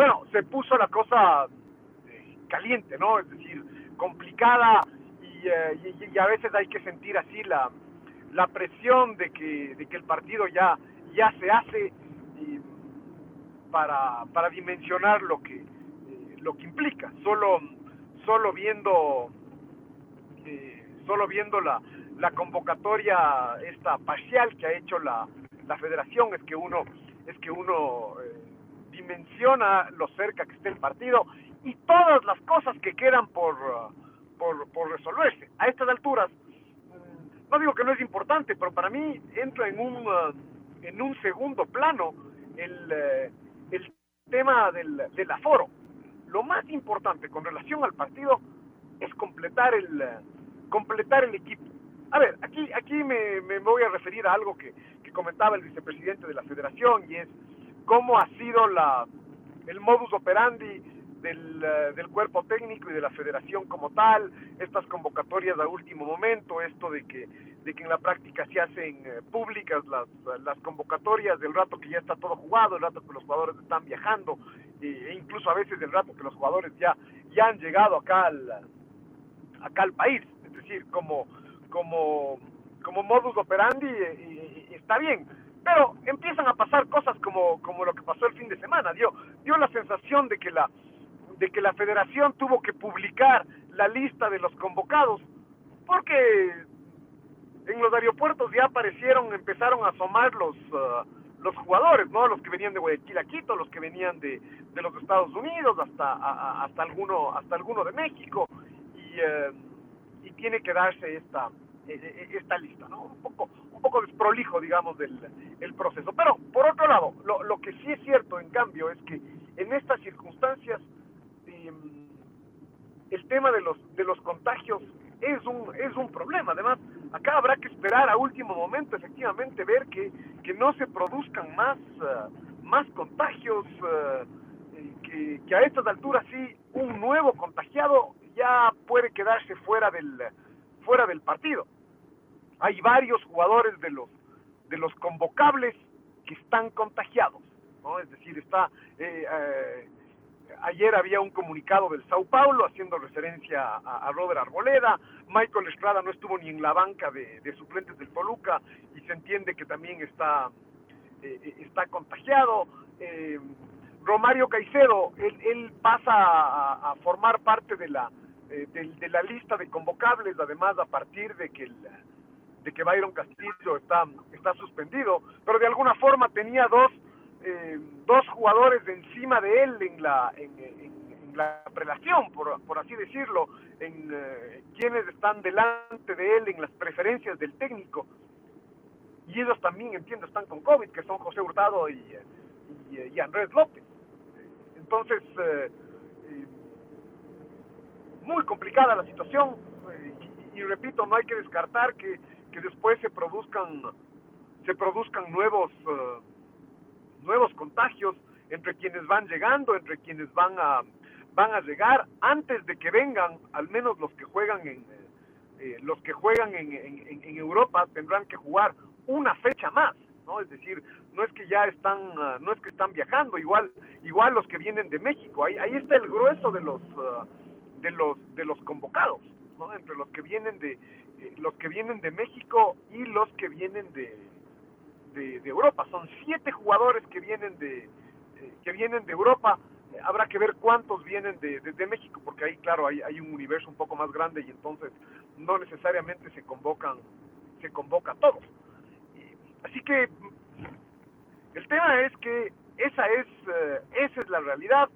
bueno, se puso la cosa eh, caliente, ¿no? Es decir, complicada eh, y, a veces hay que sentir así la, la presión de que, de que el partido ya, ya se hace para, para dimensionar lo que, eh, lo que implica. Solo, solo viendo, solo viendo la, la convocatoria esta parcial que ha hecho la, la federación es que uno, es que uno dimensiona lo cerca que esté el partido y todas las cosas que quedan por, por, por resolverse. A estas alturas, mm, no digo que no es importante, pero para mí entra en un, en un segundo plano el, el tema del, del aforo. Lo más importante con relación al partido es completar el, completar el equipo. A ver, aquí, aquí me, me voy a referir a algo que, que comentaba el vicepresidente de la federación y es cómo ha sido la, el modus operandi del, del, cuerpo técnico y de la federación como tal, estas convocatorias a último momento, esto de que de que en la práctica se hacen eh, públicas las, las convocatorias del rato que ya está todo jugado, el rato que los jugadores están viajando, e incluso a veces del rato que los jugadores ya, ya han llegado acá al, acá al país. Es decir, como, como, como modus operandi está bien, pero empiezan a pasar cosas como, como lo que pasó el fin de semana. Dio, dio la sensación de que la, de que la federación tuvo que publicar la lista de los convocados porque en los aeropuertos ya aparecieron, empezaron a asomar los, uh, los jugadores, ¿no? Los que venían de Guayaquil a Quito, los que venían de, de los Estados Unidos, hasta, hasta, alguno, hasta alguno de México, y, uh, y tiene que darse esta, e, e, e, esta lista, ¿no? Un poco, un poco desprolijo, digamos, del el proceso. Pero, por otro lado, lo, lo que sí es cierto, en cambio, es que en estas circunstancias, eh, el tema de los, de los contagios es un, es un problema. Además, acá habrá que esperar a último momento, efectivamente, ver que, que no se produzcan más, más contagios, uh, que, que, a estas alturas sí un nuevo contagiado ya puede quedarse fuera del, fuera del partido. Hay varios jugadores de los, de los convocables que están contagiados, ¿no? Es decir, está... Eh, eh, ayer había un comunicado del Sao Paulo haciendo referencia a, a, Robert Arboleda, Michael Estrada no estuvo ni en la banca de, suplentes del Toluca y se entiende que también está, eh, está contagiado. Eh, Romario Caicedo, él, él pasa a, formar parte de la, eh, de, de, la lista de convocables, además a partir de que el, de que Byron Castillo está, está suspendido, pero de alguna forma tenía dos eh, dos jugadores encima de él en la, en, la prelación, por, por, así decirlo, en eh, quienes están delante de él en las preferencias del técnico. Y ellos también, entiendo, están con COVID, que son José Hurtado y, y, y Andrés López. Entonces, eh muy complicada la situación eh, y, y, repito, no hay que descartar que, que después se produzcan, se produzcan nuevos nuevos contagios entre quienes van llegando, entre quienes van a van a llegar antes de que vengan, al menos los que juegan en eh, los que juegan en, en, en, Europa tendrán que jugar una fecha más, ¿no? Es decir, no es que ya están uh, no es que están viajando, igual igual los que vienen de México, ahí ahí está el grueso de los uh, de los de los convocados, ¿no? Entre los que vienen de eh, los que vienen de México y los que vienen de de, de, Europa. Son siete jugadores que vienen de, eh, que vienen de Europa habrá que ver cuántos vienen de, México, porque ahí, claro, hay, hay un universo un poco más grande y entonces no necesariamente se convocan, se convoca a todos. Así que el tema es que esa es, eh, esa es la realidad.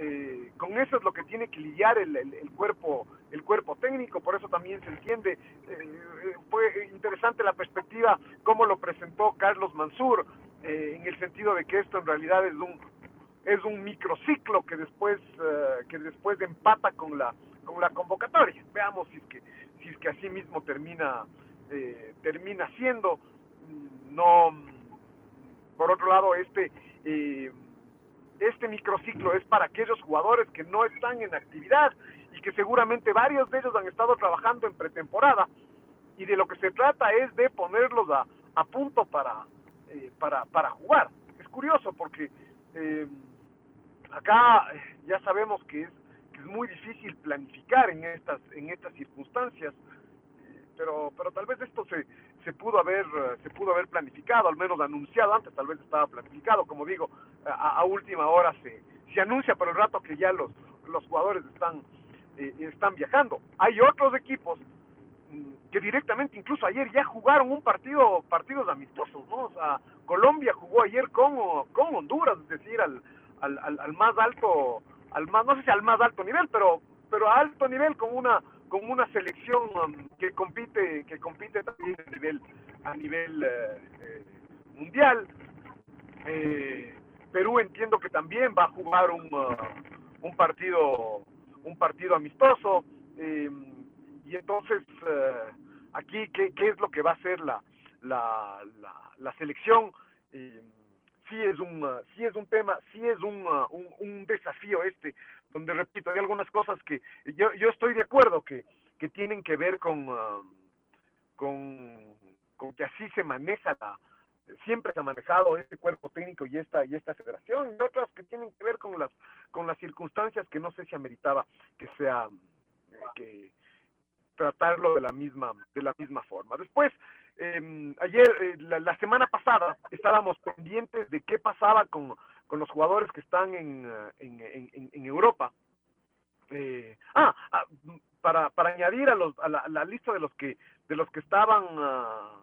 Eh, con eso es lo que tiene que lidiar el, el, cuerpo el cuerpo técnico, por eso también se entiende. Eh, fue interesante la perspectiva, cómo lo presentó Carlos Mansur, en el sentido de que esto en realidad es un es un microciclo que después que después empata con la con la convocatoria. Veamos si es que si es que así mismo termina termina siendo no por otro lado eh, este microciclo es para aquellos jugadores que no están en actividad y que seguramente varios de ellos han estado trabajando en pretemporada y de lo que se trata es de ponerlos a, a punto para, eh, para, para jugar. Es curioso porque eh, acá ya sabemos que es, que es muy difícil planificar en estas, en estas circunstancias, pero, pero tal vez esto se, se pudo haber se pudo haber planificado, al menos anunciado antes, tal vez estaba planificado, como digo, a, última hora se, se anuncia por el rato que ya los, los jugadores están, eh, están viajando. Hay otros equipos mm, que directamente incluso ayer ya jugaron un partido partidos amistosos, ¿no? O sea, Colombia jugó ayer con, con Honduras, es decir, al, al, al, más alto, al más, no sé si al más alto nivel, pero, pero a alto nivel con una con una selección um, que compite que compite también a nivel a nivel eh, eh, mundial. Eh, Perú entiendo que también va a jugar un, uh, un partido un partido amistoso y entonces aquí ¿qué, qué es lo que va a hacer la la, la, selección sí es un sí es un tema sí es un, uh, un, un desafío este donde repito, hay algunas cosas que yo, yo estoy de acuerdo que, que tienen que ver con, uh, con, con, que así se maneja la, siempre se ha manejado este cuerpo técnico y esta y esta federación y otras que tienen que ver con las con las circunstancias que no sé si ameritaba que sea que tratarlo de la misma de la misma forma. Después eh, ayer la, la, semana pasada estábamos pendientes de qué pasaba con con los jugadores que están en, eh, en, en, Europa. Eh, ah, ah, para, para añadir a, los, a la, lista de los que de los que estaban uh,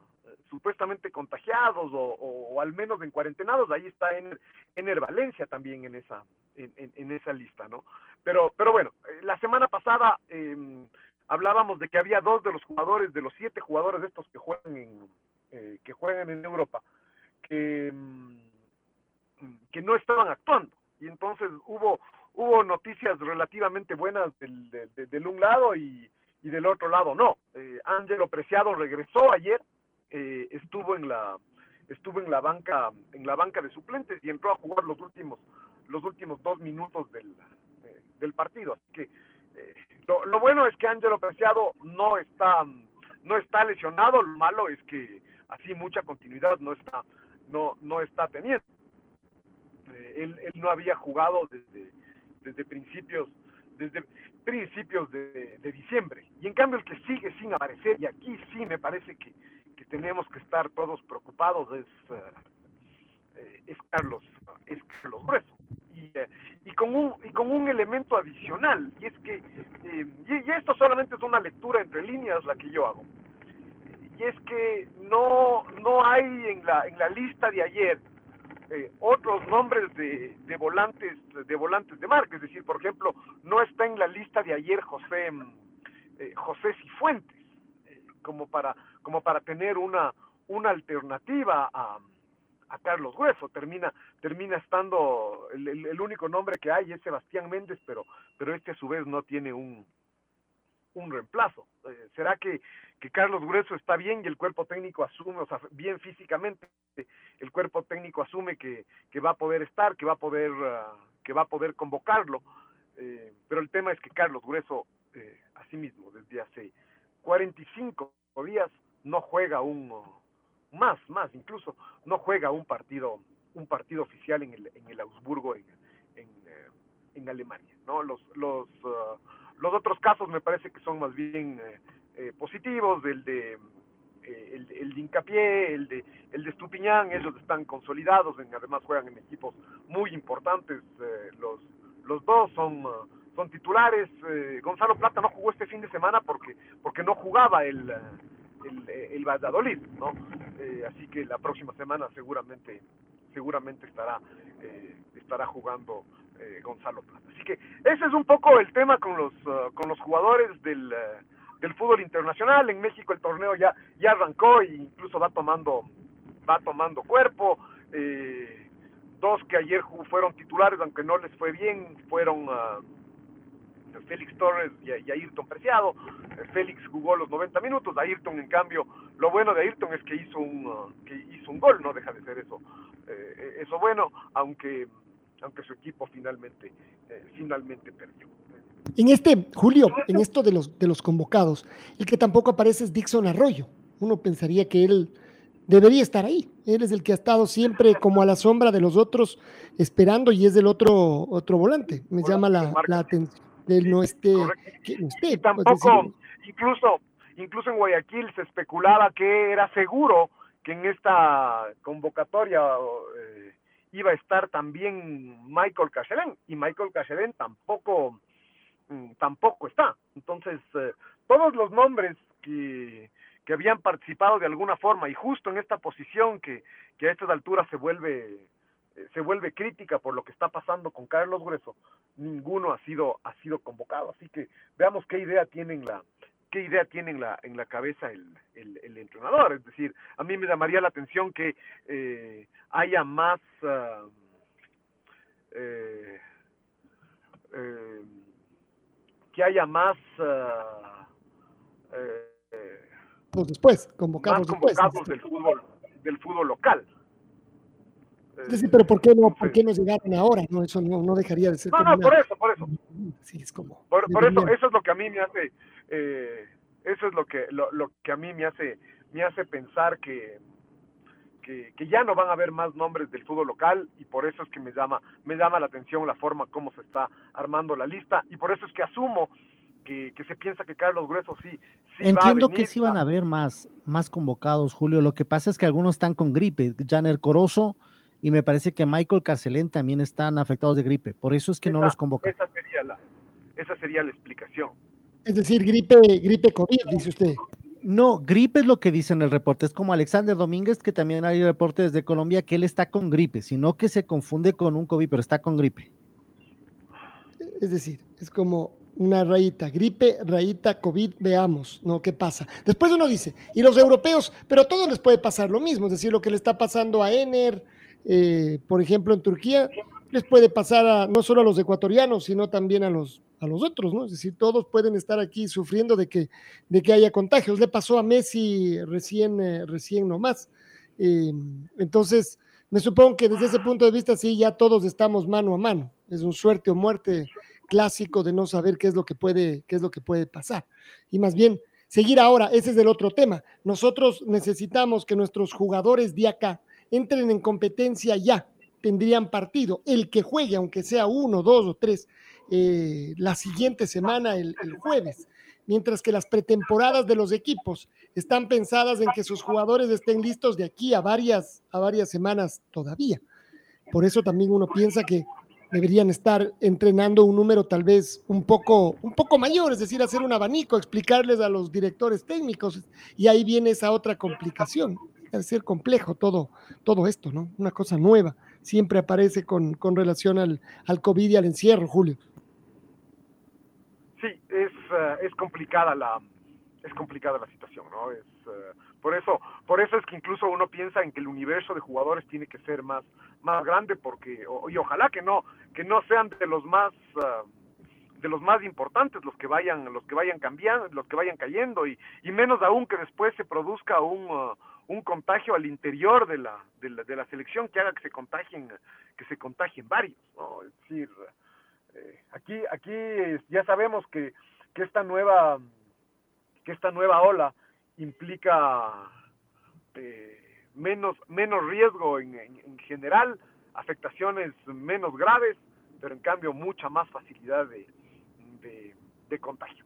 supuestamente contagiados o, o, al menos en cuarentenados, ahí está en Ener Valencia también en esa en, en, esa lista, ¿no? Pero pero bueno, eh, la semana pasada eh, hablábamos de que había dos de los jugadores de los siete jugadores de estos que juegan en eh, que juegan en Europa que mm, que no estaban actuando. Y entonces hubo, hubo noticias relativamente buenas del, del, un lado y, y, del otro lado no. Eh, Ángelo Preciado regresó ayer, eh, estuvo en la estuvo en la banca en la banca de suplentes y entró a jugar los últimos los últimos dos minutos del, eh, del partido así que eh, lo, bueno es que Ángelo Preciado no está no está lesionado lo malo es que así mucha continuidad no está no no está teniendo él, él, no había jugado desde, desde principios desde principios de, diciembre. Y en cambio el que sigue sin aparecer, y aquí sí me parece que, que tenemos que estar todos preocupados, es, es Carlos, es Carlos Grueso. Con un, y con un elemento adicional, y es que, eh, y, esto solamente es una lectura entre líneas la que yo hago, y es que no, no hay en la, en la lista de ayer eh, otros nombres de, de, volantes de volantes de marca, es decir, por ejemplo, no está en la lista de ayer José eh, José Cifuentes como para como para tener una una alternativa a, Carlos Hueso termina termina estando el, el, único nombre que hay es Sebastián Méndez, pero pero este a su vez no tiene un un reemplazo. Eh, ¿Será que, que Carlos Grueso está bien y el cuerpo técnico asume, o sea, bien físicamente, el cuerpo técnico asume que, que va a poder estar, que va a poder, uh, que va a poder convocarlo? Eh, pero el tema es que Carlos Grueso, eh, así mismo, desde hace 45 días, no juega un, más, más incluso, no juega un partido, un partido oficial en el, en el Augsburgo, en, en, eh, Alemania, ¿no? Los, los, uh, los otros casos me parece que son más bien eh, eh, positivos, el de eh, el, el, de Hincapié, el de el de Estupiñán, ellos están consolidados, además juegan en equipos muy importantes, los los dos son, son titulares. Gonzalo Plata no jugó este fin de semana porque, porque no jugaba el, el, el Valladolid, ¿no? Así que la próxima semana seguramente seguramente estará estará jugando Gonzalo Plata. Así que ese es un poco el tema con los con los jugadores del del fútbol internacional. En México el torneo ya, ya arrancó e incluso va tomando, va tomando cuerpo. Eh, dos que ayer fueron titulares, aunque no les fue bien, fueron uh, Félix Torres y, Ayrton Preciado. Eh, Félix jugó los 90 minutos, Ayrton en cambio, lo bueno de Ayrton es que hizo un, uh, que hizo un gol, no deja de ser eso, eh, eso bueno, aunque, aunque su equipo finalmente, finalmente perdió. En este, Julio, en esto de los, de los convocados, el que tampoco aparece es Dixon Arroyo. Uno pensaría que él debería estar ahí. Él es el que ha estado siempre como a la sombra de los otros, esperando y es del otro, otro volante. Me llama la, atención. Él no esté. Que no esté tampoco, incluso, incluso en Guayaquil se especulaba que era seguro que en esta convocatoria eh, iba a estar también Michael Cachelén y Michael Cachelén tampoco Mm, tampoco está. Entonces, eh, todos los nombres que, que habían participado de alguna forma y justo en esta posición que, que a estas alturas se vuelve se vuelve crítica por lo que está pasando con Carlos Grueso, ninguno ha sido ha sido convocado, así que veamos qué idea tienen la qué idea tiene en la en la cabeza el, el, entrenador, es decir, a mí me llamaría la atención que eh, haya más uh, eh, eh, que haya más uh, eh, después, convocados, convocados del fútbol del fútbol local. Sí, pero ¿por qué no, ¿por qué no llegaron ahora? No, eso no, no dejaría de ser. No, no, por eso, por eso. Sí, es como. Por, por eso, eso es lo que a mí me hace, eh, eso es lo que, lo, lo, que a mí me hace, me hace pensar que, que, ya no van a haber más nombres del fútbol local y por eso es que me llama, me llama la atención la forma como se está armando la lista y por eso es que asumo que, se piensa que Carlos Grueso sí. Entiendo que sí van a haber más, más convocados, Julio. Lo que pasa es que algunos están con gripe. Janer Corozo y me parece que Michael Carcelén también están afectados de gripe. Por eso es que no los convocan. Esa sería la, esa sería la explicación. Es decir, gripe, gripe COVID, dice usted. No, gripe es lo que dice en el reporte. Es como Alexander Domínguez, que también hay reportes desde Colombia que él está con gripe, sino que se confunde con un COVID, pero está con gripe. Es decir, es como una rayita, gripe, rayita, COVID, veamos, ¿no? ¿Qué pasa? Después uno dice, y los europeos, pero a todos les puede pasar lo mismo, es decir, lo que le está pasando a Ener, eh, por ejemplo, en Turquía, les puede pasar a, no solo a los ecuatorianos, sino también a los a los otros, ¿no? Es decir, todos pueden estar aquí sufriendo de que, de que haya contagios. Le pasó a Messi recién, eh, recién nomás. Eh, entonces, me supongo que desde ese punto de vista, sí, ya todos estamos mano a mano. Es un suerte o muerte clásico de no saber qué es lo que puede, qué es lo que puede pasar. Y más bien, seguir ahora, ese es el otro tema. Nosotros necesitamos que nuestros jugadores de acá entren en competencia ya, tendrían partido. El que juegue, aunque sea uno, dos o tres, eh, la siguiente semana, el, jueves, mientras que las pretemporadas de los equipos están pensadas en que sus jugadores estén listos de aquí a varias, a varias semanas todavía. Por eso también uno piensa que deberían estar entrenando un número tal vez un poco, un poco mayor, es decir, hacer un abanico, explicarles a los directores técnicos, y ahí viene esa otra complicación. Debe ser complejo todo, todo esto, ¿no? Una cosa nueva siempre aparece con, con relación al, al COVID y al encierro, Julio sí, es, eh, es complicada la es complicada la situación, ¿no? Es eh, por eso por eso es que incluso uno piensa en que el universo de jugadores tiene que ser más más grande porque y ojalá que no que no sean de los más eh, de los más importantes los que vayan los que vayan cambiando los que vayan cayendo y, y menos aún que después se produzca un un contagio al interior de la, de la, de la selección que haga que se contagien que se contagien varios ¿no? es decir eh, aquí, aquí ya sabemos que, que esta nueva que esta nueva ola implica eh, menos menos riesgo en, en, general, afectaciones menos graves, pero en cambio mucha más facilidad de, de, de contagio.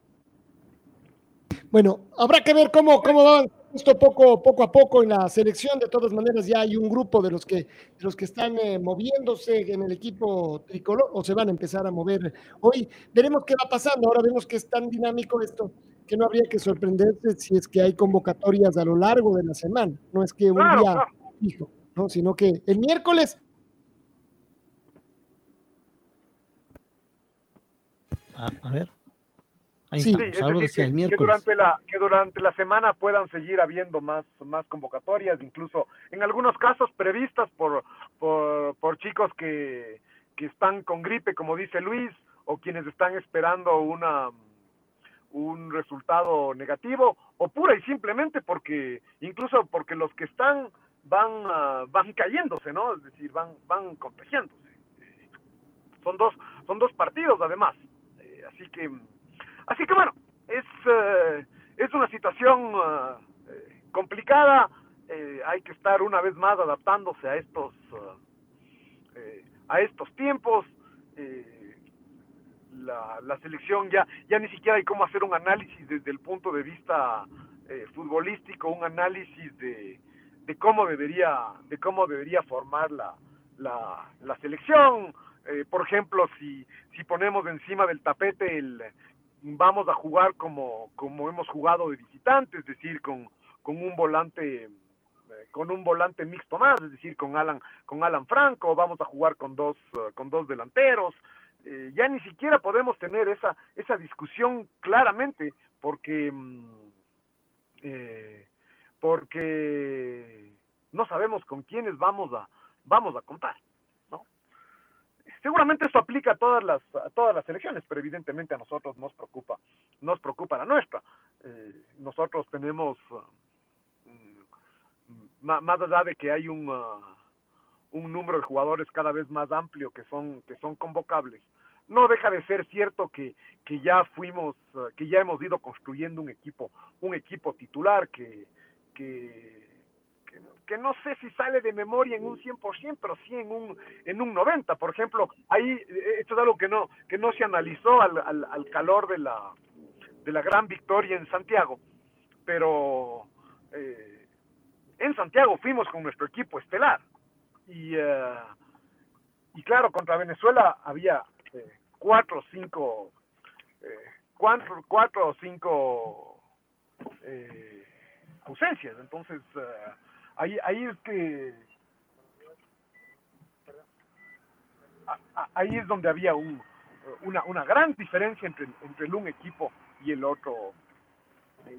Bueno, habrá que ver cómo, cómo va esto poco, poco a poco en la selección. De todas maneras, ya hay un grupo de los que, de los que están eh, moviéndose en el equipo tricolor o se van a empezar a mover hoy. Veremos qué va pasando. Ahora vemos que es tan dinámico esto que no habría que sorprenderse si es que hay convocatorias a lo largo de la semana. No es que un día fijo, ¿no? sino que el miércoles. a ver. Sí, que, durante la que durante la semana puedan seguir habiendo más más convocatorias, incluso en algunos casos previstas por por, chicos que, que están con gripe, como dice Luis, o quienes están esperando una un resultado negativo o pura y simplemente porque incluso porque los que están van ah, van cayéndose, ¿no? Es decir, van van contagiándose. Son dos son dos partidos además. Eh, así que Así que bueno, es, eh, es una situación eh, complicada, eh, hay que estar una vez más adaptándose a estos, a estos tiempos. La, la, selección ya, ya ni siquiera hay cómo hacer un análisis desde el punto de vista futbolístico, un análisis de, de cómo debería, de cómo debería formar la, la, la selección. por ejemplo, si, si ponemos encima del tapete el, vamos a jugar como, como hemos jugado de visitante, es decir, con, con un volante eh, con un volante mixto más, es decir, con Alan con Alan Franco, vamos a jugar con dos eh, con dos delanteros. Eh, ya ni siquiera podemos tener esa esa discusión claramente porque mm, porque no sabemos con quiénes vamos a vamos a contar. Seguramente eso aplica a todas las a todas las elecciones, pero evidentemente a nosotros nos preocupa nos preocupa la nuestra. Eh, nosotros tenemos mm, más allá de que hay un uh, un número de jugadores cada vez más amplio que son que son convocables. No deja de ser cierto que, que ya fuimos uh, que ya hemos ido construyendo un equipo un equipo titular que que que no sé si sale de memoria en un 100%, pero sí en un en un 90, por ejemplo, ahí eh, esto es algo que no que no se analizó al, al, calor de la de la gran victoria en Santiago, pero eh, en Santiago fuimos con nuestro equipo estelar. Y eh, y claro contra Venezuela había cuatro o cinco cuatro, cuatro o cinco ausencias, entonces ahí, ahí es que ahí es donde había un, una, una gran diferencia entre, entre el un equipo y el otro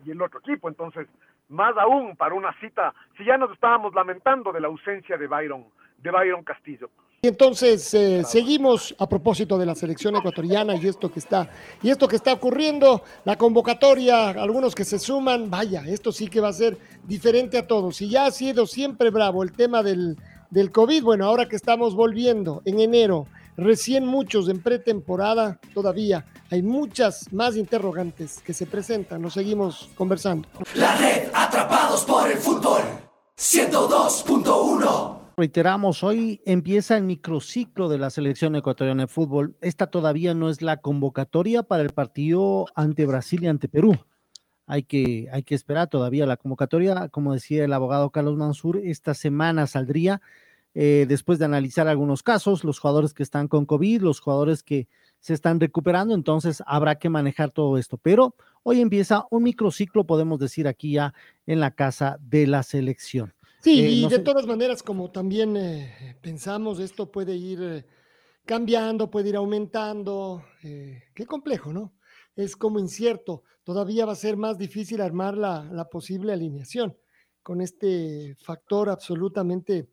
y el otro equipo. Entonces más aún para una cita si ya nos estábamos lamentando de la ausencia de Byron de Byron Castillo y entonces eh, seguimos a propósito de la selección ecuatoriana y esto que está y esto que está ocurriendo, la convocatoria, algunos que se suman, vaya, esto sí que va a ser diferente a todos. Y ya ha sido siempre bravo el tema del, del COVID, bueno, ahora que estamos volviendo en enero, recién muchos en pretemporada, todavía hay muchas más interrogantes que se presentan. Nos seguimos conversando. La red Atrapados por el Fútbol 102.1 reiteramos, hoy empieza el microciclo de la selección ecuatoriana de fútbol. Esta todavía no es la convocatoria para el partido ante Brasil y ante Perú. Hay que, hay que esperar todavía la convocatoria. Como decía el abogado Carlos Mansur, esta semana saldría eh, después de analizar algunos casos, los jugadores que están con COVID, los jugadores que se están recuperando, entonces habrá que manejar todo esto. Pero hoy empieza un microciclo, podemos decir aquí ya en la casa de la selección. Sí, eh, y de todas maneras, como también eh, pensamos, esto puede ir eh, cambiando, puede ir aumentando. qué complejo, ¿no? Es como incierto. Todavía va a ser más difícil armar la, la posible alineación con este factor absolutamente,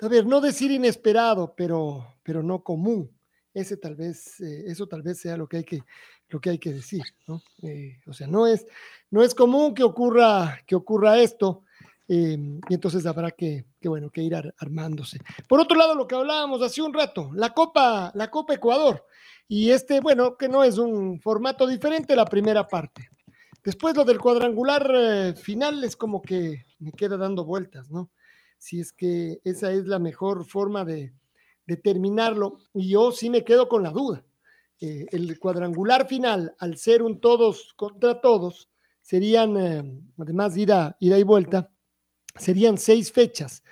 a ver, no decir inesperado, pero, pero no común. Ese tal vez, eso tal vez sea lo que hay que, lo que hay que decir, ¿no? o sea, no es, no es común que ocurra, que ocurra esto. Em, y entonces habrá que, bueno, que ir armándose. Por otro lado, lo que hablábamos hace un rato, la Copa, la Copa Ecuador. Y este, bueno, que no es un formato diferente la primera parte. Después lo del cuadrangular eh, final es como que me queda dando vueltas, ¿no? Si es que esa es la mejor forma de, terminarlo. Y yo sí me quedo con la duda. Eh, el cuadrangular final, al ser un todos contra todos, serían, eh, además ida, ida y vuelta, serían seis fechas.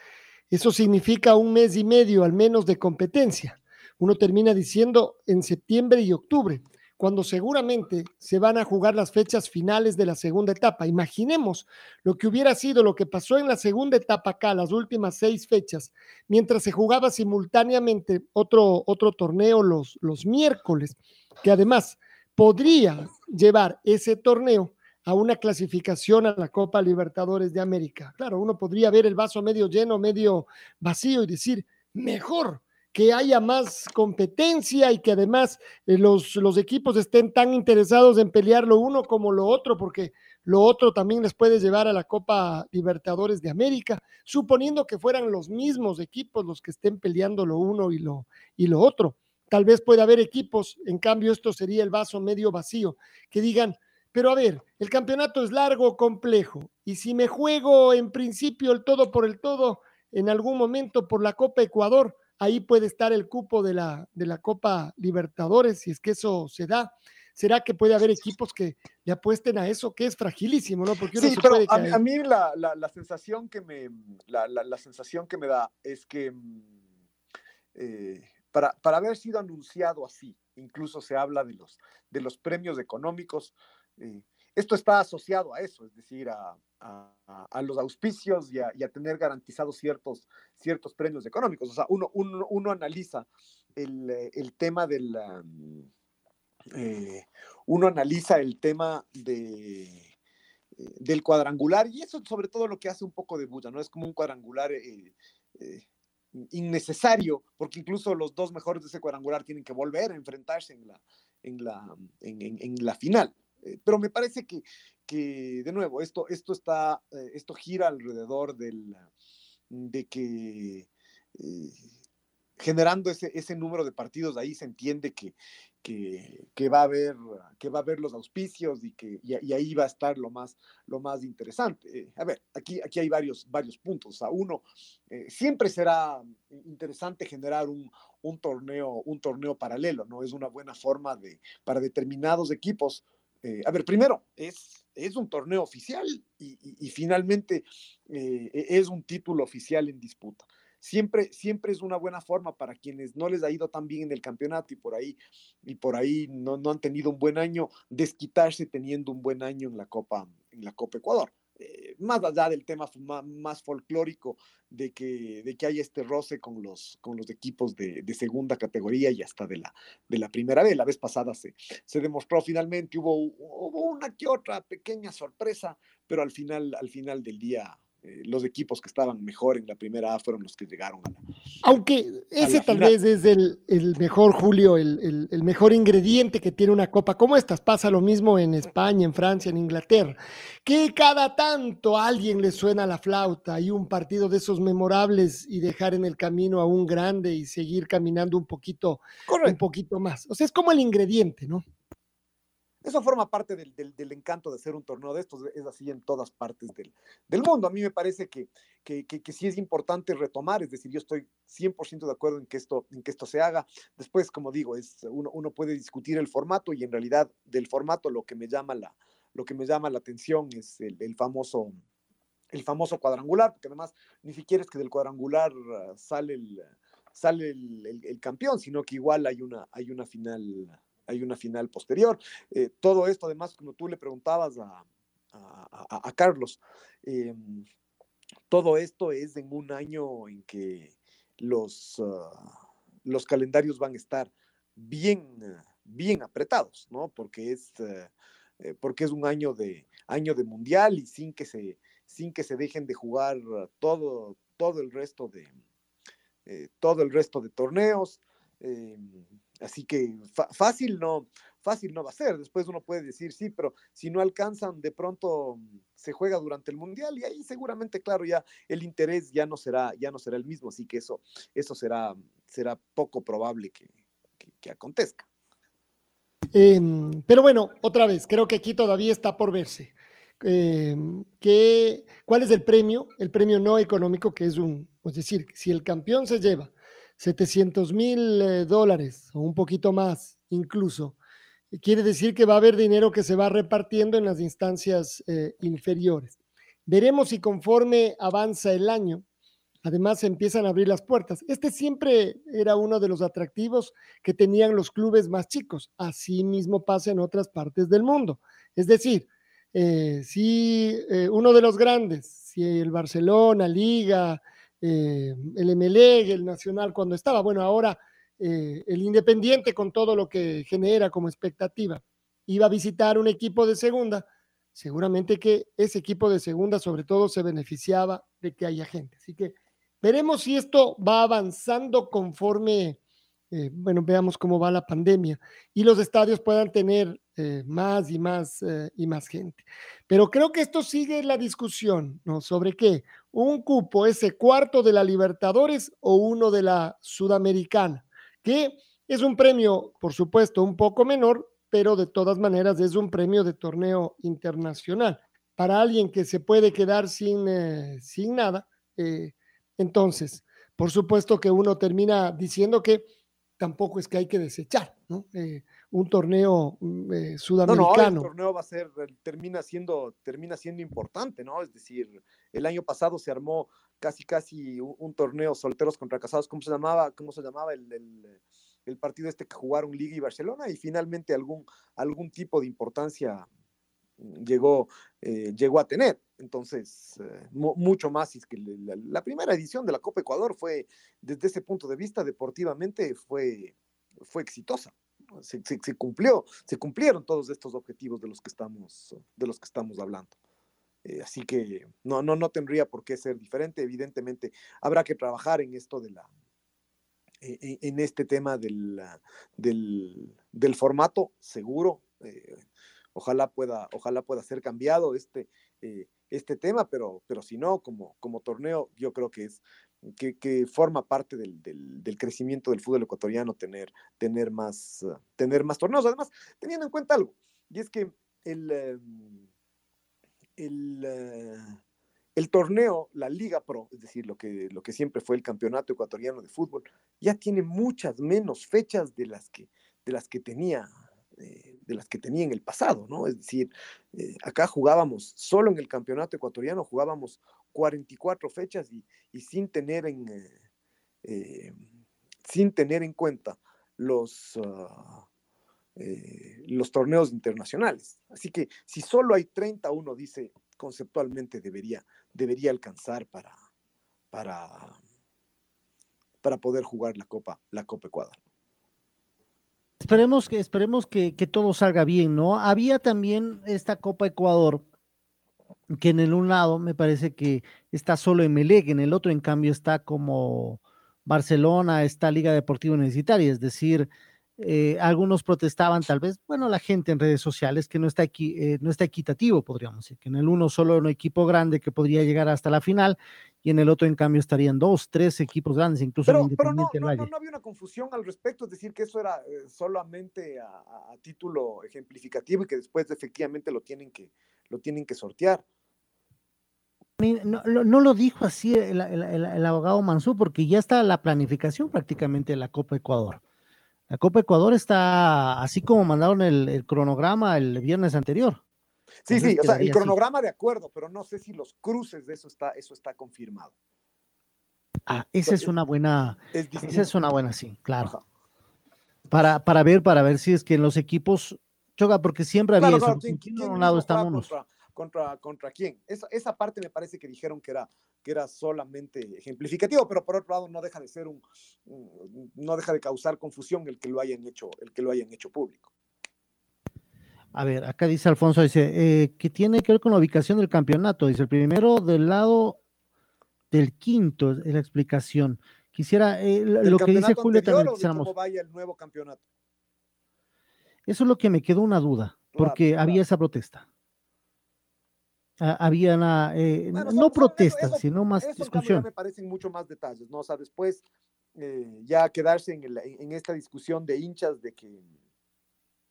Eso significa un mes y medio al menos de competencia. Uno termina diciendo en septiembre y octubre cuando seguramente se van a jugar las fechas finales de la segunda etapa. Imaginemos lo que hubiera sido lo que pasó en la segunda etapa acá, las últimas seis fechas, mientras se jugaba simultáneamente otro, otro torneo los, los miércoles, que además podría llevar ese torneo a una clasificación a la Copa Libertadores de América. Claro, uno podría ver el vaso medio lleno, medio vacío y decir, mejor, que haya más competencia y que además eh, los, los equipos estén tan interesados en pelear lo uno como lo otro, porque lo otro también les puede llevar a la Copa Libertadores de América, suponiendo que fueran los mismos equipos los que estén peleando lo uno y lo, y lo otro. Tal vez pueda haber equipos, en cambio esto sería el vaso medio vacío, que digan, pero a ver, el campeonato es largo, complejo, y si me juego en principio el todo por el todo, en algún momento por la Copa Ecuador, ahí puede estar el cupo de la, de la Copa Libertadores, si es que eso se da. ¿Será que puede haber equipos que le apuesten a eso, que es fragilísimo, ¿no? Porque sí, pero a, mí la, la, sensación que me, la, la, sensación que me da es que mm, eh, para, para, haber sido anunciado así, incluso se habla de los, de los premios económicos, eh, esto está asociado a eso, es decir, a, los auspicios y a, tener garantizados ciertos, ciertos premios económicos. O sea, uno, uno, analiza el, tema del... Eh, uno analiza el tema de, eh, del cuadrangular y eso sobre todo lo que hace un poco de bulla, ¿no? Es como un cuadrangular eh, innecesario, porque incluso los dos mejores de ese cuadrangular tienen que volver a enfrentarse en la, en la, en la final. Eh, pero me parece que, que, de nuevo, esto, esto, está, eh, esto gira alrededor del, de que eh, generando ese, ese número de partidos ahí se entiende que, que, va a haber, que va a haber los auspicios y que y, ahí va a estar lo más, lo más interesante. a ver, aquí, aquí hay varios, varios puntos. A uno, siempre será interesante generar un, un, torneo, un torneo paralelo, ¿no? Es una buena forma de, para determinados equipos eh, a ver, primero, es, es un torneo oficial y, finalmente eh, e, es un título oficial en disputa. Siempre, siempre es una buena forma para quienes no les ha ido tan bien en el campeonato y por ahí, y por ahí no, no han tenido un buen año, desquitarse teniendo un buen año en la Copa, en la Copa Ecuador. Eh, más allá del tema más, folclórico de que, de que hay este roce con los, con los equipos de, segunda categoría y hasta de la, de la primera vez. La vez pasada se, se demostró finalmente, hubo, hubo una que otra pequeña sorpresa, pero al final, al final del día eh, los equipos que estaban mejor en la primera A fueron los que llegaron a la. Aunque ese tal vez es el, mejor, Julio, el, mejor ingrediente que tiene una copa como estas. Pasa lo mismo en España, en Francia, en Inglaterra. Que cada tanto a alguien le suena la flauta y un partido de esos memorables y dejar en el camino a un grande y seguir caminando un poquito, un poquito más. O sea, es como el ingrediente, ¿no? Eso forma parte del, encanto de ser un torneo de estos, es así en todas partes del, mundo. A mí me parece que, que, sí es importante retomar, es decir, yo estoy 100% de acuerdo en que, esto, en que esto se haga. Después, como digo, es, uno, uno puede discutir el formato y en realidad del formato lo que me llama la, lo que me llama la atención es el, famoso el famoso cuadrangular, porque además ni siquiera es que del cuadrangular ah, sale el, sale el, el campeón, sino que igual hay una, hay una final hay una final posterior. Eh, todo esto, además, como tú le preguntabas a, Carlos, em, todo esto es en un año en que los, ah, los calendarios van a estar bien, bien apretados, ¿no? Porque es, eh, porque es un año de, año de mundial y sin que se, sin que se dejen de jugar todo, todo el resto de, eh, todo el resto de torneos. Em, Así que fácil no, fácil no va a ser. Después uno puede decir, sí, pero si no alcanzan, de pronto se juega durante el mundial y ahí seguramente, claro, ya el interés ya no será, ya no será el mismo. Así que eso, eso será, será poco probable que, que, acontezca. Em, pero bueno, otra vez, creo que aquí todavía está por verse. Em, ¿Cuál es el premio? El premio no económico, que es un, es decir, si el campeón se lleva 700 mil eh, dólares o un poquito más incluso quiere decir que va a haber dinero que se va repartiendo en las instancias eh, inferiores. Veremos si conforme avanza el año, además se empiezan a abrir las puertas. Este siempre era uno de los atractivos que tenían los clubes más chicos. Así mismo pasa en otras partes del mundo. Es decir, eh, si uno de los grandes, si el Barcelona, Liga, el MLE, el Nacional, cuando estaba, bueno, ahora eh, el Independiente con todo lo que genera como expectativa, iba a visitar un equipo de segunda, seguramente que ese equipo de segunda sobre todo se beneficiaba de que haya gente. Así que veremos si esto va avanzando conforme, eh, bueno, veamos cómo va la pandemia y los estadios puedan tener eh, más y más y más gente. Pero creo que esto sigue la discusión, ¿no? Sobre qué, un cupo, ese cuarto de la Libertadores o uno de la Sudamericana que es un premio, por supuesto, un poco menor, pero de todas maneras es un premio de torneo internacional. Para alguien que se puede quedar sin, eh, sin nada, eh, entonces, por supuesto que uno termina diciendo que tampoco es que hay que desechar, ¿no? Eh, un torneo sudamericano. No, no, el torneo va a ser, termina siendo, termina siendo importante, ¿no? Es decir, el año pasado se armó casi, casi un, torneo solteros contra casados, ¿cómo se llamaba? ¿Cómo se llamaba el, el, partido este que jugaron Liga y Barcelona? Y finalmente algún, algún tipo de importancia llegó, eh, llegó a tener. Entonces, eh, mucho más es que la, primera edición de la Copa Ecuador fue, desde ese punto de vista, deportivamente fue, fue exitosa. Se, se, cumplió, se cumplieron todos estos objetivos de los que estamos, de los que estamos hablando. Eh, así que no, no, no tendría por qué ser diferente. Evidentemente, habrá que trabajar en esto de la, e, e, en este tema del, del, del formato seguro. Eh, ojalá, pueda, ojalá pueda ser cambiado este, eh, este tema, pero, pero si no, como, como torneo, yo creo que es que, forma parte del, del, crecimiento del fútbol ecuatoriano tener, tener, más, tener más torneos. Además, teniendo en cuenta algo, y es que el em, eh, el, torneo, la Liga Pro, es decir, lo que, lo que siempre fue el campeonato ecuatoriano de fútbol, ya tiene muchas menos fechas de las que, de las que tenía. Eh, de las que tenía en el pasado, ¿no? Es decir, eh, acá jugábamos, solo en el campeonato ecuatoriano jugábamos 44 fechas y, sin, tener en, sin tener en cuenta los, ah, eh, los torneos internacionales. Así que si solo hay 30, uno dice conceptualmente debería, debería alcanzar para, para, para poder jugar la Copa, la Copa Ecuador. Esperemos que, esperemos que, todo salga bien, ¿no? Había también esta Copa Ecuador, que en el un lado me parece que está solo en Melec, en el otro en cambio está como Barcelona, está Liga Deportiva Universitaria, es decir, eh, algunos protestaban tal vez, bueno, la gente en redes sociales que no está aquí, eh, no está equitativo, podríamos decir, que en el uno solo un equipo grande que podría llegar hasta la final y en el otro en cambio estarían dos, tres equipos grandes, incluso pero, pero no, no, no, había una confusión al respecto, es decir, que eso era eh, solamente a, título ejemplificativo y que después efectivamente lo tienen que, lo tienen que sortear. No, no, lo dijo así el, el abogado Mansú, porque ya está la planificación prácticamente de la Copa Ecuador. La Copa Ecuador está así como mandaron el, cronograma el viernes anterior. Sí, sí, o sea, el cronograma de acuerdo, pero no sé si los cruces de eso está, eso está confirmado. Ah, esa es una buena, esa es una buena, sí, claro. Para, para ver, para ver si es que en los equipos choca, porque siempre había eso. un lado estamos contra, contra quién. Esa, esa parte me parece que dijeron que era, que era solamente ejemplificativo, pero por otro lado no deja de ser un, no deja de causar confusión el que lo hayan hecho, el que lo hayan hecho público. A ver, acá dice Alfonso, dice, eh, que tiene que ver con la ubicación del campeonato. Dice, el primero del lado del quinto es la explicación. Quisiera, eh, lo que dice Julio también. ¿Cómo vaya el nuevo campeonato? Eso es lo que me quedó una duda, porque había esa protesta. Ah, había una, eh, no protestas, sino más discusión. Me parecen mucho más detalles, ¿no? O sea, después eh, ya quedarse en, en, esta discusión de hinchas de que,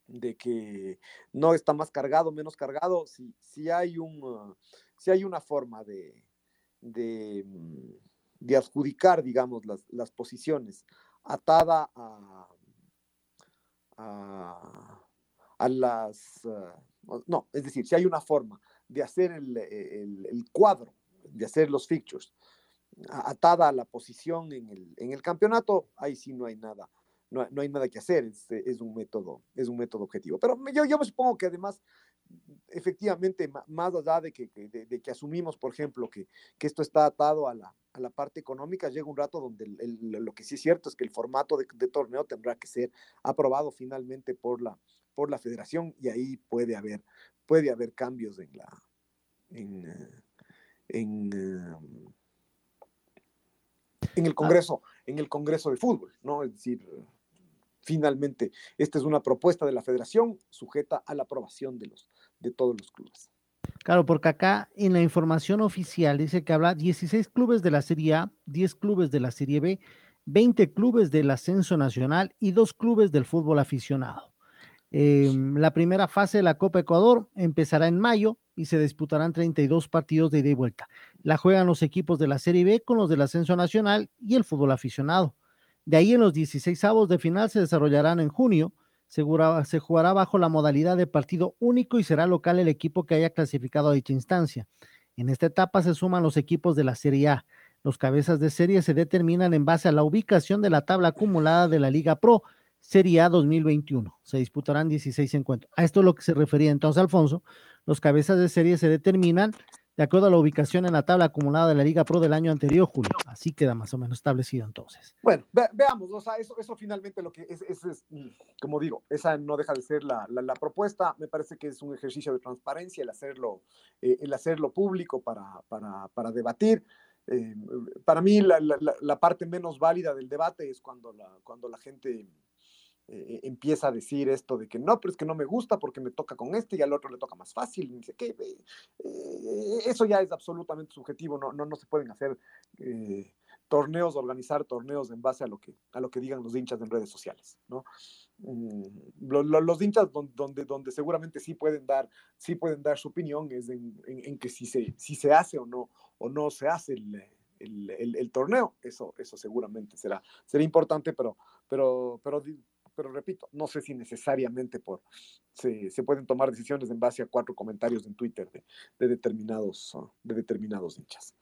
de que no está más cargado, menos cargado, si, si, hay, un, uh, si hay una forma de, de, mm, de adjudicar, digamos, las, las posiciones atada a, a a las... Ah, no, es decir, si hay una forma de hacer el, el, cuadro, de hacer los fixtures, atada a la posición en el, en el campeonato, ahí sí no hay nada, no, no hay nada que hacer, es, es, un método, es un método objetivo. Pero yo, yo me supongo que además efectivamente, más allá de que, de, que asumimos, por ejemplo, que, que esto está atado a la, a la, parte económica, llega un rato donde lo que sí es cierto es que el formato de, torneo tendrá que ser aprobado finalmente por la, por la federación y ahí puede haber, puede haber cambios en la... En, eh, en, em, en el ah. Congreso, en el Congreso de Fútbol, ¿no? Es decir, finalmente, esta es una propuesta de la federación sujeta a la aprobación de los, de todos los clubes. Claro, porque acá en la información oficial dice que habla 16 clubes de la Serie A, 10 clubes de la Serie B, 20 clubes del ascenso nacional y dos clubes del fútbol aficionado. Em, la primera fase de la Copa Ecuador empezará en mayo y se disputarán 32 partidos de ida y vuelta. La juegan los equipos de la Serie B con los del ascenso nacional y el fútbol aficionado. De ahí en los 16 avos de final se desarrollarán en junio se jugará bajo la modalidad de partido único y será local el equipo que haya clasificado a dicha instancia. En esta etapa se suman los equipos de la Serie A. Los cabezas de serie se determinan en base a la ubicación de la tabla acumulada de la Liga Pro Serie A 2021. Se disputarán 16 encuentros. A esto es lo que se refería entonces Alfonso. Los cabezas de serie se determinan de acuerdo a la ubicación en la tabla acumulada de la Liga Pro del año anterior, Julio. Así queda más o menos establecido entonces. Bueno, veamos, o sea, eso, finalmente lo que es, es, como digo, esa no deja de ser la, propuesta. Me parece que es un ejercicio de transparencia el hacerlo, eh, el hacerlo público para, debatir. Eh, para mí, la, parte menos válida del debate es cuando cuando la gente eh, empieza a decir esto de que no, pero es que no me gusta porque me toca con este y al otro le toca más fácil. Y dice eh, eso ya es absolutamente subjetivo, no, no, no se pueden hacer eh, torneos, organizar torneos en base a lo que, a lo que digan los hinchas en redes sociales, ¿no? Mm, los hinchas donde, donde, seguramente sí pueden dar, sí pueden dar su opinión es en, en, que si se, si se hace o no, o no se hace el, el, el, torneo, eso, eso seguramente será, será importante, pero, pero, pero pero repito, no sé si necesariamente por, se, se pueden tomar decisiones en base a cuatro comentarios en Twitter de, de determinados, ah, de determinados hinchas.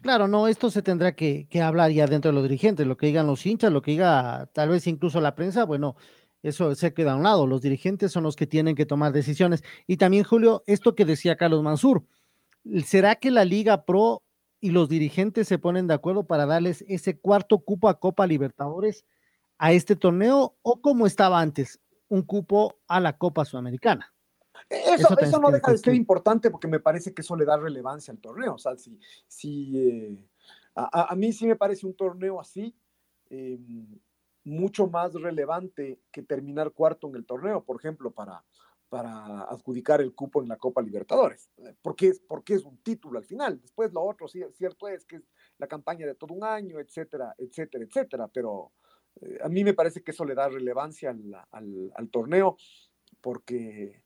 Claro, no, esto se tendrá que, que, hablar ya dentro de los dirigentes, lo que digan los hinchas, lo que diga tal vez incluso la prensa, bueno, eso se queda a un lado, los dirigentes son los que tienen que tomar decisiones. Y también, Julio, esto que decía Carlos Mansur, ¿será que la Liga Pro y los dirigentes se ponen de acuerdo para darles ese cuarto cupo a Copa Libertadores? A este torneo o como estaba antes, un cupo a la Copa Sudamericana. Eso, eso, no deja de ser importante porque me parece que eso le da relevancia al torneo. O sea, si, si eh, a, a, mí sí me parece un torneo así eh, mucho más relevante que terminar cuarto en el torneo, por ejemplo, para, para adjudicar el cupo en la Copa Libertadores, porque es, porque es un título al final. Después lo otro, sí, cierto es que es la campaña de todo un año, etcétera, etcétera, etcétera, pero, eh, a mí me parece que eso le da relevancia al, torneo porque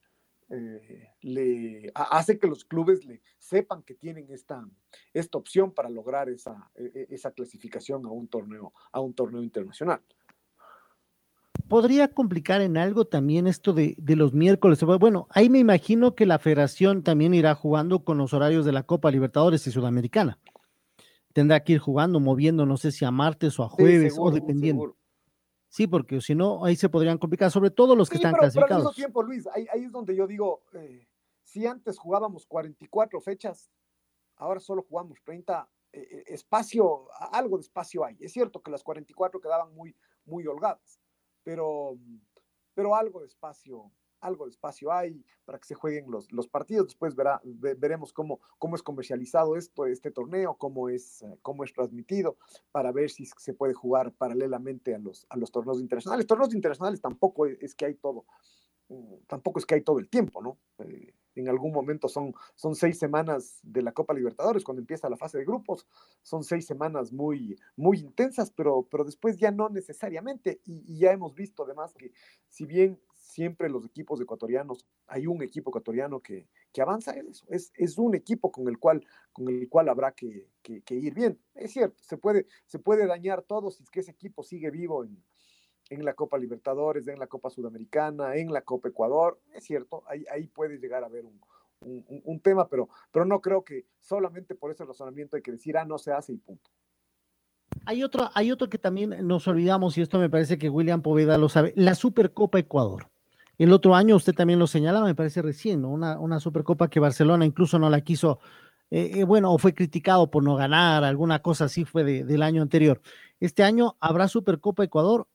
eh, le hace que los clubes le sepan que tienen esta, esta opción para lograr esa, e, e, esa clasificación a un torneo, a un torneo internacional. ¿Podría complicar en algo también esto de, de, los miércoles? Bueno, ahí me imagino que la federación también irá jugando con los horarios de la Copa Libertadores y Sudamericana tendrá que ir jugando, moviendo, no sé si a martes o a jueves o dependiendo. Sí, porque si no, ahí se podrían complicar, sobre todo los que están clasificados. Pero al mismo tiempo, Luis, ahí, es donde yo digo, eh, si antes jugábamos 44 fechas, ahora solo jugamos 30, eh, eh, espacio, algo de espacio hay. Es cierto que las 44 quedaban muy, muy holgadas, pero, pero algo de espacio, algo de espacio hay para que se jueguen los, los partidos. Después verá, veremos cómo, cómo es comercializado esto, este torneo, cómo es, eh, cómo es transmitido, para ver si se puede jugar paralelamente a los, a los torneos internacionales. Torneos internacionales tampoco es que hay todo, mm, tampoco es que hay todo el tiempo, ¿no? Eh, en algún momento son, son seis semanas de la Copa Libertadores, cuando empieza la fase de grupos, son seis semanas muy, muy intensas, pero, pero después ya no necesariamente, y ya hemos visto además que si bien siempre los equipos ecuatorianos, hay un equipo ecuatoriano que, que avanza en eso, es, es, un equipo con el cual, con el cual habrá que, que, ir bien. Es cierto, se puede, se puede dañar todo si es que ese equipo sigue vivo en, en la Copa Libertadores, en la Copa Sudamericana, en la Copa Ecuador. Es cierto, ahí, ahí puede llegar a haber un, un, tema, pero, pero no creo que solamente por ese razonamiento hay que decir, ah, no se hace y punto. Hay otro, hay otro que también nos olvidamos, y esto me parece que William Poveda lo sabe, la Supercopa Ecuador. El otro año usted también lo señalaba, me parece recién, ¿no? una, Supercopa que Barcelona incluso no la quiso, eh, eh, bueno, o fue criticado por no ganar, alguna cosa así fue de, del año anterior. Este año habrá Supercopa Ecuador,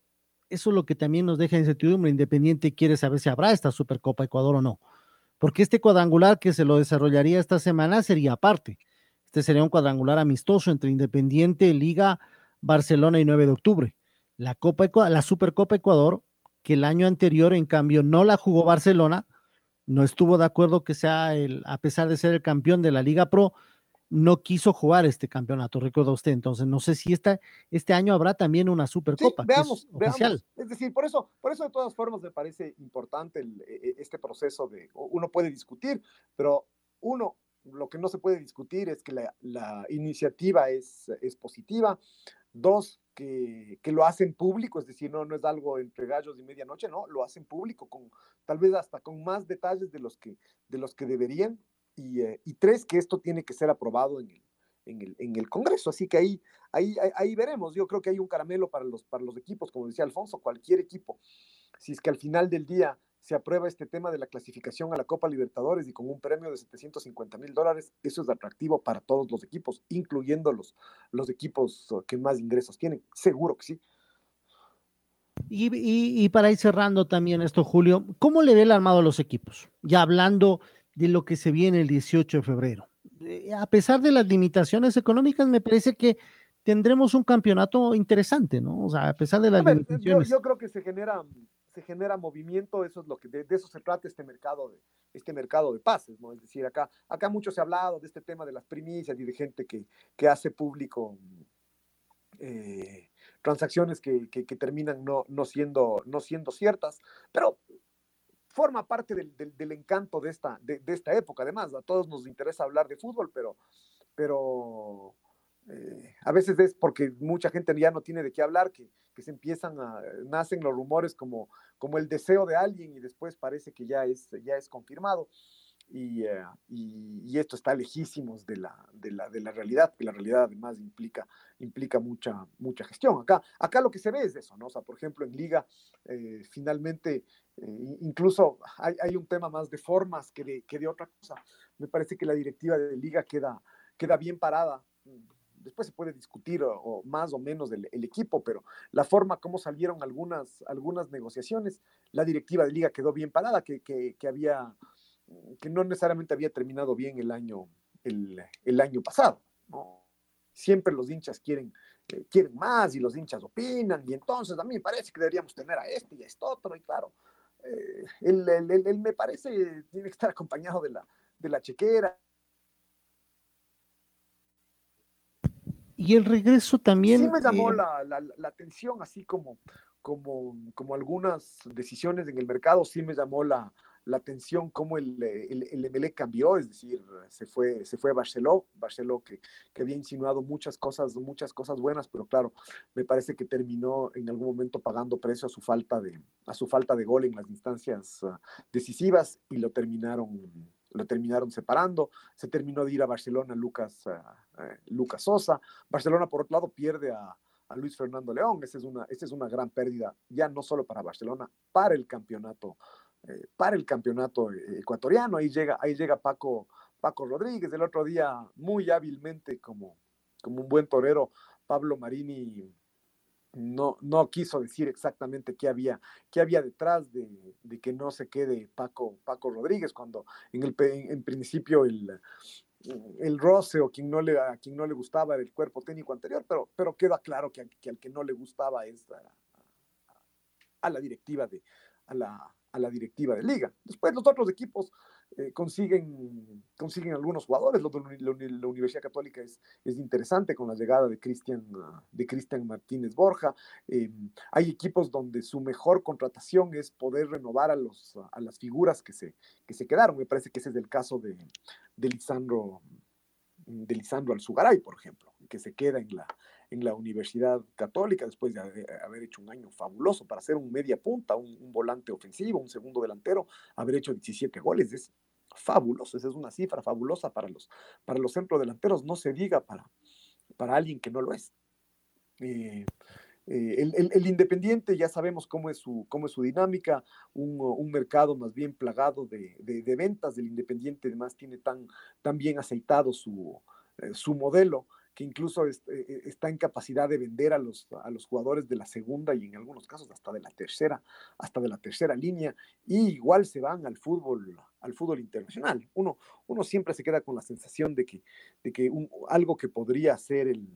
eso es lo que también nos deja incertidumbre. Independiente quiere saber si habrá esta Supercopa Ecuador o no, porque este cuadrangular que se lo desarrollaría esta semana sería aparte. Este sería un cuadrangular amistoso entre Independiente, Liga, Barcelona y 9 de octubre. La Copa la Supercopa Ecuador que el año anterior, en cambio, no la jugó Barcelona, no estuvo de acuerdo que sea el, a pesar de ser el campeón de la Liga Pro, no quiso jugar este campeonato, recuerda usted. Entonces, no sé si esta, este año habrá también una Supercopa. Sí, veamos, es veamos. Es decir, por eso, por eso de todas formas me parece importante el, e, e, este proceso de, uno puede discutir, pero uno, lo que no se puede discutir es que la, la iniciativa es, es positiva. Dos, que, que, lo hacen público, es decir, no, no es algo entre gallos y medianoche, no, lo hacen público, con, tal vez hasta con más detalles de los que, de los que deberían. Y, eh, y tres, que esto tiene que ser aprobado en el, en el, en el Congreso. Así que ahí, ahí, ahí, veremos. Yo creo que hay un caramelo para los, para los equipos, como decía Alfonso, cualquier equipo. Si es que al final del día se aprueba este tema de la clasificación a la Copa Libertadores y con un premio de 750 mil dólares, eso es atractivo para todos los equipos, incluyendo los, los equipos que más ingresos tienen. Seguro que sí. Y, y, y, para ir cerrando también esto, Julio, ¿cómo le ve el armado a los equipos? Ya hablando de lo que se viene el 18 de febrero. Eh, a pesar de las limitaciones económicas, me parece que tendremos un campeonato interesante, ¿no? O sea, a pesar de las ver, limitaciones. Yo, yo, creo que se genera se genera movimiento, eso es lo que de, eso se trata este mercado de este mercado de pases, ¿no? Es decir, acá acá mucho se ha hablado de este tema de las primicias y de gente que, que hace público eh, transacciones que, que, que, terminan no, no, siendo, no siendo ciertas, pero forma parte del, del, del encanto de esta, de, de, esta época. Además, a todos nos interesa hablar de fútbol, pero, pero eh, a veces es porque mucha gente ya no tiene de qué hablar, que, que, se empiezan a, nacen los rumores como, como el deseo de alguien y después parece que ya es, ya es confirmado. Y, uh, y, y, esto está lejísimos de la, de la, de la realidad, que la realidad además implica, implica mucha, mucha gestión. Acá, acá lo que se ve es eso, ¿no? O sea, por ejemplo, en Liga, eh, finalmente, eh, incluso hay, hay, un tema más de formas que de, que de otra cosa. Me parece que la directiva de Liga queda, queda bien parada después se puede discutir o, o más o menos del el equipo, pero la forma como salieron algunas, algunas negociaciones, la directiva de liga quedó bien parada, que, que, que había, que no necesariamente había terminado bien el año, el, el año pasado. ¿no? Siempre los hinchas quieren, eh, quieren más y los hinchas opinan, y entonces a mí me parece que deberíamos tener a este y a este otro, y claro, eh, él, él, él, él, me parece tiene que estar acompañado de la, de la chequera, y el regreso también. Sí me llamó eh, la, la, la, atención, así como, como, como algunas decisiones en el mercado, sí me llamó la, la atención cómo el, el, el MLE cambió, es decir, se fue, se fue a Barceló, Barceló que, que, había insinuado muchas cosas, muchas cosas buenas, pero claro, me parece que terminó en algún momento pagando precio a su falta de, a su falta de gol en las instancias uh, decisivas y lo terminaron lo terminaron separando, se terminó de ir a Barcelona Lucas, uh, uh, Lucas Sosa, Barcelona por otro lado pierde a, a Luis Fernando León, esa es, una, esa es una gran pérdida, ya no solo para Barcelona, para el campeonato, eh, para el campeonato ecuatoriano, ahí llega, ahí llega Paco, Paco Rodríguez, el otro día muy hábilmente como, como un buen torero, Pablo Marini no, no quiso decir exactamente qué había, qué había detrás de, de, que no se quede Paco, Paco Rodríguez, cuando en, el, en, en principio el, el roce o quien no le, a quien no le gustaba era el cuerpo técnico anterior, pero, pero queda claro que, al que no le gustaba es a, a la directiva de, a la, a la directiva de liga. Después los otros equipos eh, consiguen, consiguen algunos jugadores. Lo de la, Universidad Católica es, es, interesante con la llegada de Cristian de Martínez Borja. Eh, hay equipos donde su mejor contratación es poder renovar a, los, a las figuras que se, que se quedaron. Me parece que ese es el caso de, de Lisandro de Lisandro Alzugaray, por ejemplo, que se queda en la, en la Universidad Católica, después de haber hecho un año fabuloso para ser un media punta, un, volante ofensivo, un segundo delantero, haber hecho 17 goles. Es fabuloso, esa es una cifra fabulosa para los, para los centrodelanteros, no se diga para, para alguien que no lo es. Eh, eh, el, Independiente ya sabemos cómo es su, cómo es su dinámica, un, mercado más bien plagado de, ventas del Independiente, además tiene tan, tan bien aceitado su, eh, su modelo que incluso está en capacidad de vender a los, a los jugadores de la segunda y en algunos casos hasta de la tercera, hasta de la tercera línea, y igual se van al fútbol, al fútbol internacional. Uno, uno siempre se queda con la sensación de que, de que algo que podría ser el,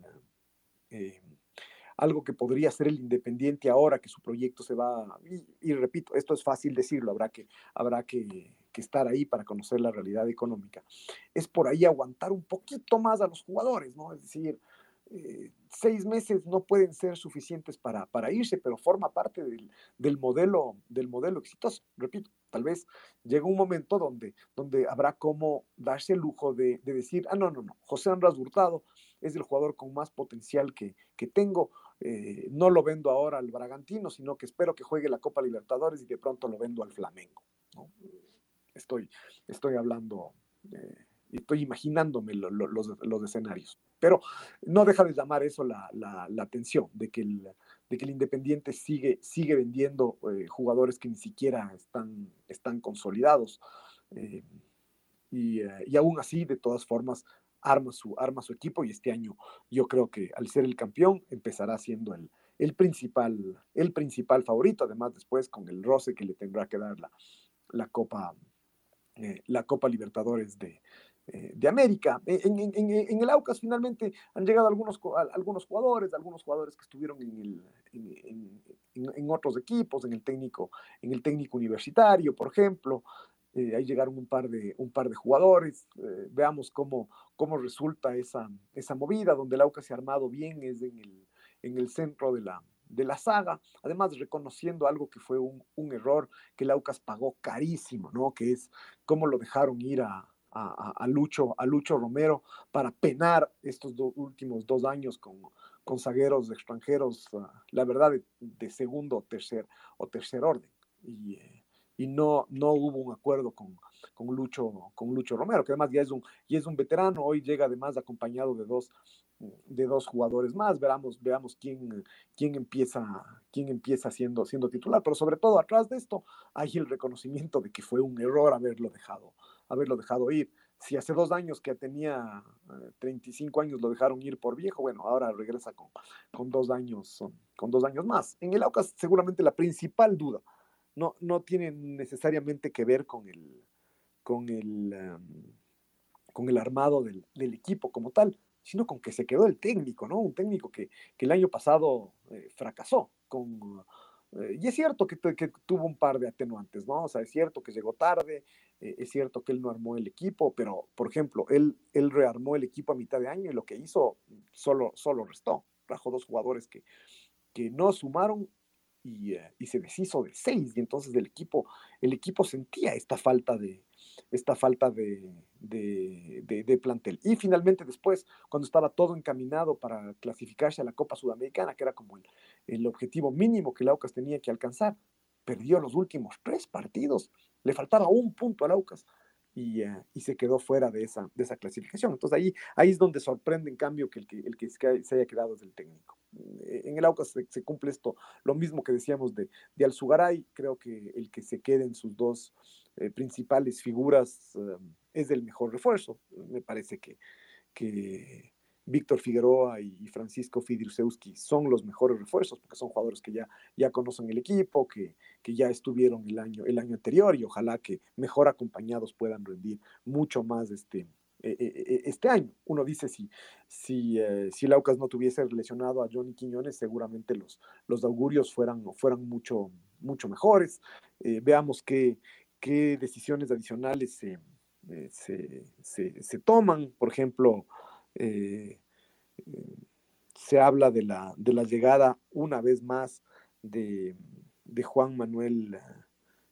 eh, algo que podría ser el Independiente ahora que su proyecto se va, y, repito, esto es fácil decirlo, habrá que, habrá que, estar ahí para conocer la realidad económica, es por ahí aguantar un poquito más a los jugadores, ¿no? Es decir, eh, seis meses no pueden ser suficientes para, para irse, pero forma parte del, modelo, del modelo exitoso. Repito, tal vez llega un momento donde, donde habrá como darse el lujo de, decir, ah, no, no, no, José Andrés Hurtado es el jugador con más potencial que, que tengo, eh, no lo vendo ahora al Bragantino, sino que espero que juegue la Copa Libertadores y de pronto lo vendo al Flamengo. Estoy, estoy hablando, eh, estoy imaginándome los, escenarios. Pero no deja de llamar eso la, atención, de que el, de que el Independiente sigue, sigue vendiendo eh, jugadores que ni siquiera están, están consolidados. y, y, aún así, de todas formas, arma su, arma su equipo y este año yo creo que al ser el campeón empezará siendo el, el, principal, el principal favorito, además después con el roce que le tendrá que dar la, la Copa, eh, la Copa Libertadores de, eh, de América. En, en, el Aucas finalmente han llegado algunos, algunos jugadores, algunos jugadores que estuvieron el, en, otros equipos, en el técnico, en el técnico universitario, por ejemplo. Eh, ahí llegaron un par de, un par de jugadores. Eh, veamos cómo, cómo resulta esa, esa movida, donde el Aucas se ha armado bien, es en el, en el centro de la, de la saga, además reconociendo algo que fue un, un, error que el Aucas pagó carísimo, ¿no? Que es cómo lo dejaron ir a, a, a Lucho, a Lucho Romero para penar estos últimos dos años con, con zagueros extranjeros, ah, la verdad, de, segundo o tercer, o tercer orden. Y, eh, y no, no hubo un acuerdo con, con, Lucho, con Lucho Romero, que además ya es, un, y es un veterano, hoy llega además acompañado de dos, de dos jugadores más, veamos, veamos quién, quién, empieza, quién empieza siendo, siendo titular, pero sobre todo atrás de esto hay el reconocimiento de que fue un error haberlo dejado, haberlo dejado ir. Si hace dos años que tenía 35 eh, años lo dejaron ir por viejo, bueno, ahora regresa con, con, dos, años, con dos años más. En el AUCAS seguramente la principal duda no, no tienen necesariamente que ver con el, con el, con el armado del, equipo como tal, sino con que se quedó el técnico, ¿no? Un técnico que, el año pasado eh, fracasó. Con, eh, y es cierto que, que, tuvo un par de atenuantes, ¿no? O sea, es cierto que llegó tarde, eh, es cierto que él no armó el equipo, pero, por ejemplo, él, él rearmó el equipo a mitad de año y lo que hizo solo, solo restó. Trajo dos jugadores que, que no sumaron eh, y, se deshizo de seis y entonces el equipo, el equipo sentía esta falta de, esta falta de, de, plantel. Y finalmente después, cuando estaba todo encaminado para clasificarse a la Copa Sudamericana, que era como el, el objetivo mínimo que el Aucas tenía que alcanzar, perdió los últimos tres partidos. Le faltaba un punto al Aucas eh, y, se quedó fuera de esa, clasificación. Entonces ahí, ahí es donde sorprende en cambio que el que, se haya quedado es el técnico. Eh, en el Aucas se, cumple esto, lo mismo que decíamos de, de Alzugaray, creo que el que se quede en sus dos eh, principales figuras es el mejor refuerzo. Me parece que Víctor Figueroa y Francisco Fidrusewski son los mejores refuerzos porque son jugadores que ya, ya conocen el equipo, que, que ya estuvieron el año, el año anterior y ojalá que mejor acompañados puedan rendir mucho más este, e, e, e, este año. Uno dice si, si, eh, si Laucas no tuviese lesionado a Johnny Quiñones, seguramente los, los augurios fueran, fueran mucho, mucho mejores. Eh, veamos qué, qué decisiones adicionales se, eh, se, se toman. Por ejemplo, eh, se habla de la, de la llegada una vez más de, Juan Manuel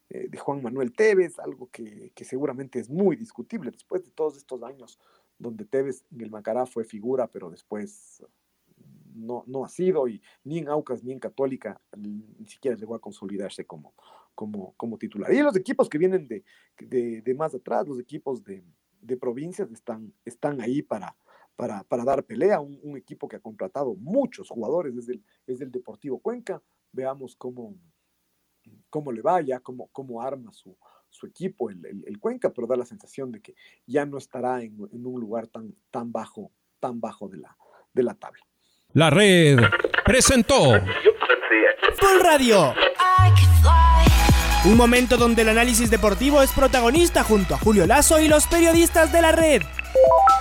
eh, de Juan Manuel Tevez, algo que, seguramente es muy discutible después de todos estos años donde Tevez en el Macará fue figura, pero después no, no ha sido, y ni en Aucas ni en Católica ni siquiera llegó a consolidarse como, como, como titular. Y los equipos que vienen de, de, más atrás, los equipos de, de provincias, están, están ahí para, para, para dar pelea. Un, un, equipo que ha contratado muchos jugadores desde el, desde el Deportivo Cuenca. Veamos cómo, cómo le vaya, cómo, cómo arma su, su equipo, el, el, el, Cuenca, pero da la sensación de que ya no estará en, en un lugar tan, tan bajo, tan bajo de la, de la tabla. La red presentó Full Radio. Un momento donde el análisis deportivo es protagonista junto a Julio Lazo y los periodistas de la red.